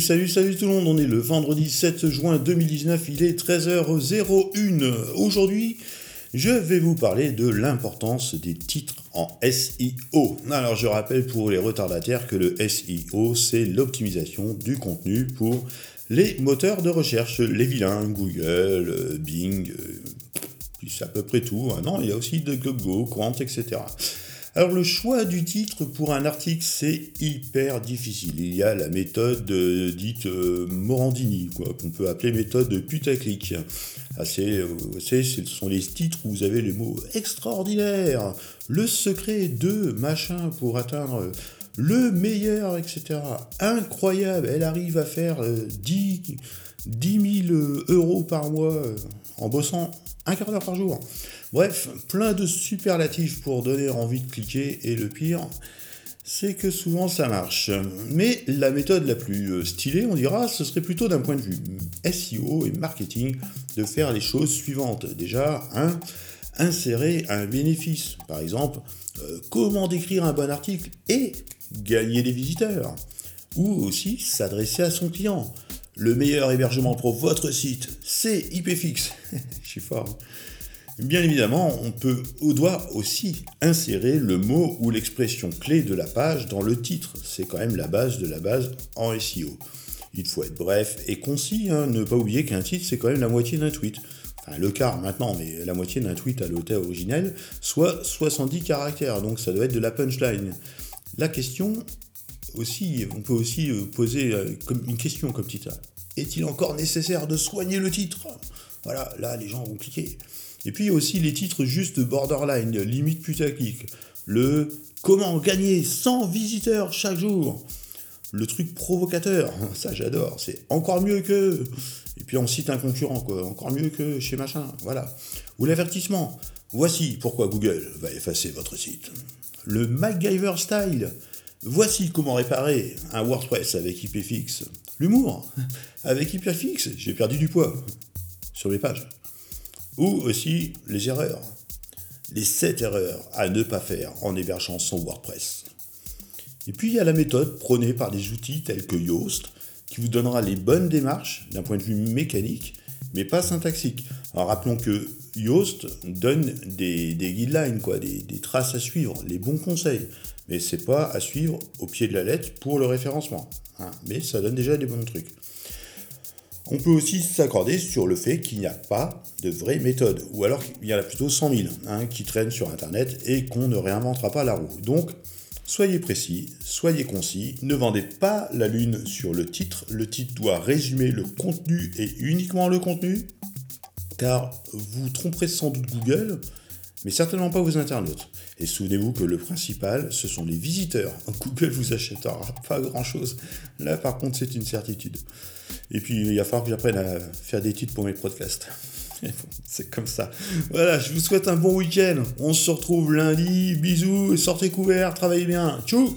salut, salut tout le monde. On est le vendredi 7 juin 2019, il est 13h01. Aujourd'hui, je vais vous parler de l'importance des titres en SEO. Alors, je rappelle pour les retardataires que le SEO, c'est l'optimisation du contenu pour les moteurs de recherche, les vilains, Google, Bing, euh, c'est à peu près tout. Ah non, il y a aussi de GoGo, Quant, etc. Alors le choix du titre pour un article, c'est hyper difficile. Il y a la méthode euh, dite euh, Morandini, quoi, qu'on peut appeler méthode putaclic. Assez, euh, ce sont les titres où vous avez les mots extraordinaires, le secret de machin pour atteindre le meilleur, etc. Incroyable, elle arrive à faire 10, 10 000 euros par mois en bossant un quart d'heure par jour. Bref, plein de superlatifs pour donner envie de cliquer, et le pire, c'est que souvent ça marche. Mais la méthode la plus euh, stylée, on dira, ce serait plutôt d'un point de vue SEO et marketing de faire les choses suivantes. Déjà, insérer un bénéfice. Par exemple, euh, comment décrire un bon article et gagner des visiteurs. Ou aussi s'adresser à son client. Le meilleur hébergement pour votre site, c'est IPFix. Je suis fort. Bien évidemment, on peut ou doit aussi insérer le mot ou l'expression clé de la page dans le titre. C'est quand même la base de la base en SEO. Il faut être bref et concis, hein. ne pas oublier qu'un titre c'est quand même la moitié d'un tweet. Enfin, le quart maintenant, mais la moitié d'un tweet à l'auteur originel, soit 70 caractères, donc ça doit être de la punchline. La question on peut aussi euh, poser euh, une question comme titre. Est-il encore nécessaire de soigner le titre? Voilà, là les gens vont cliquer. Et puis aussi les titres juste borderline, limite putaclic. Le comment gagner 100 visiteurs chaque jour? Le truc provocateur, ça j'adore, c'est encore mieux que. Et puis on cite un concurrent, encore mieux que chez machin, voilà. Ou l'avertissement, voici pourquoi Google va effacer votre site. Le MacGyver style, voici comment réparer un WordPress avec IPFix. L'humour, avec IPFix, j'ai perdu du poids sur les pages. Ou aussi les erreurs. Les 7 erreurs à ne pas faire en hébergeant son WordPress. Et puis il y a la méthode prônée par des outils tels que Yoast, qui vous donnera les bonnes démarches d'un point de vue mécanique, mais pas syntaxique. Alors rappelons que Yoast donne des, guidelines, quoi, des, traces à suivre, les bons conseils, mais c'est pas à suivre au pied de la lettre pour le référencement. Hein. mais ça donne déjà des bons trucs. On peut aussi s'accorder sur le fait qu'il n'y a pas de vraie méthode, ou alors qu'il y en a plutôt 100 000 hein, qui traînent sur Internet et qu'on ne réinventera pas la roue. Donc, soyez précis, soyez concis, ne vendez pas la lune sur le titre. Le titre doit résumer le contenu et uniquement le contenu, car vous tromperez sans doute Google, mais certainement pas vos internautes. Et souvenez-vous que le principal, ce sont les visiteurs. Google vous achètera pas grand-chose. Là, par contre, c'est une certitude. Et puis, il va falloir que j'apprenne à faire des titres pour mes podcasts. C'est comme ça. Voilà, je vous souhaite un bon week-end. On se retrouve lundi. Bisous, sortez couverts, travaillez bien. Tchou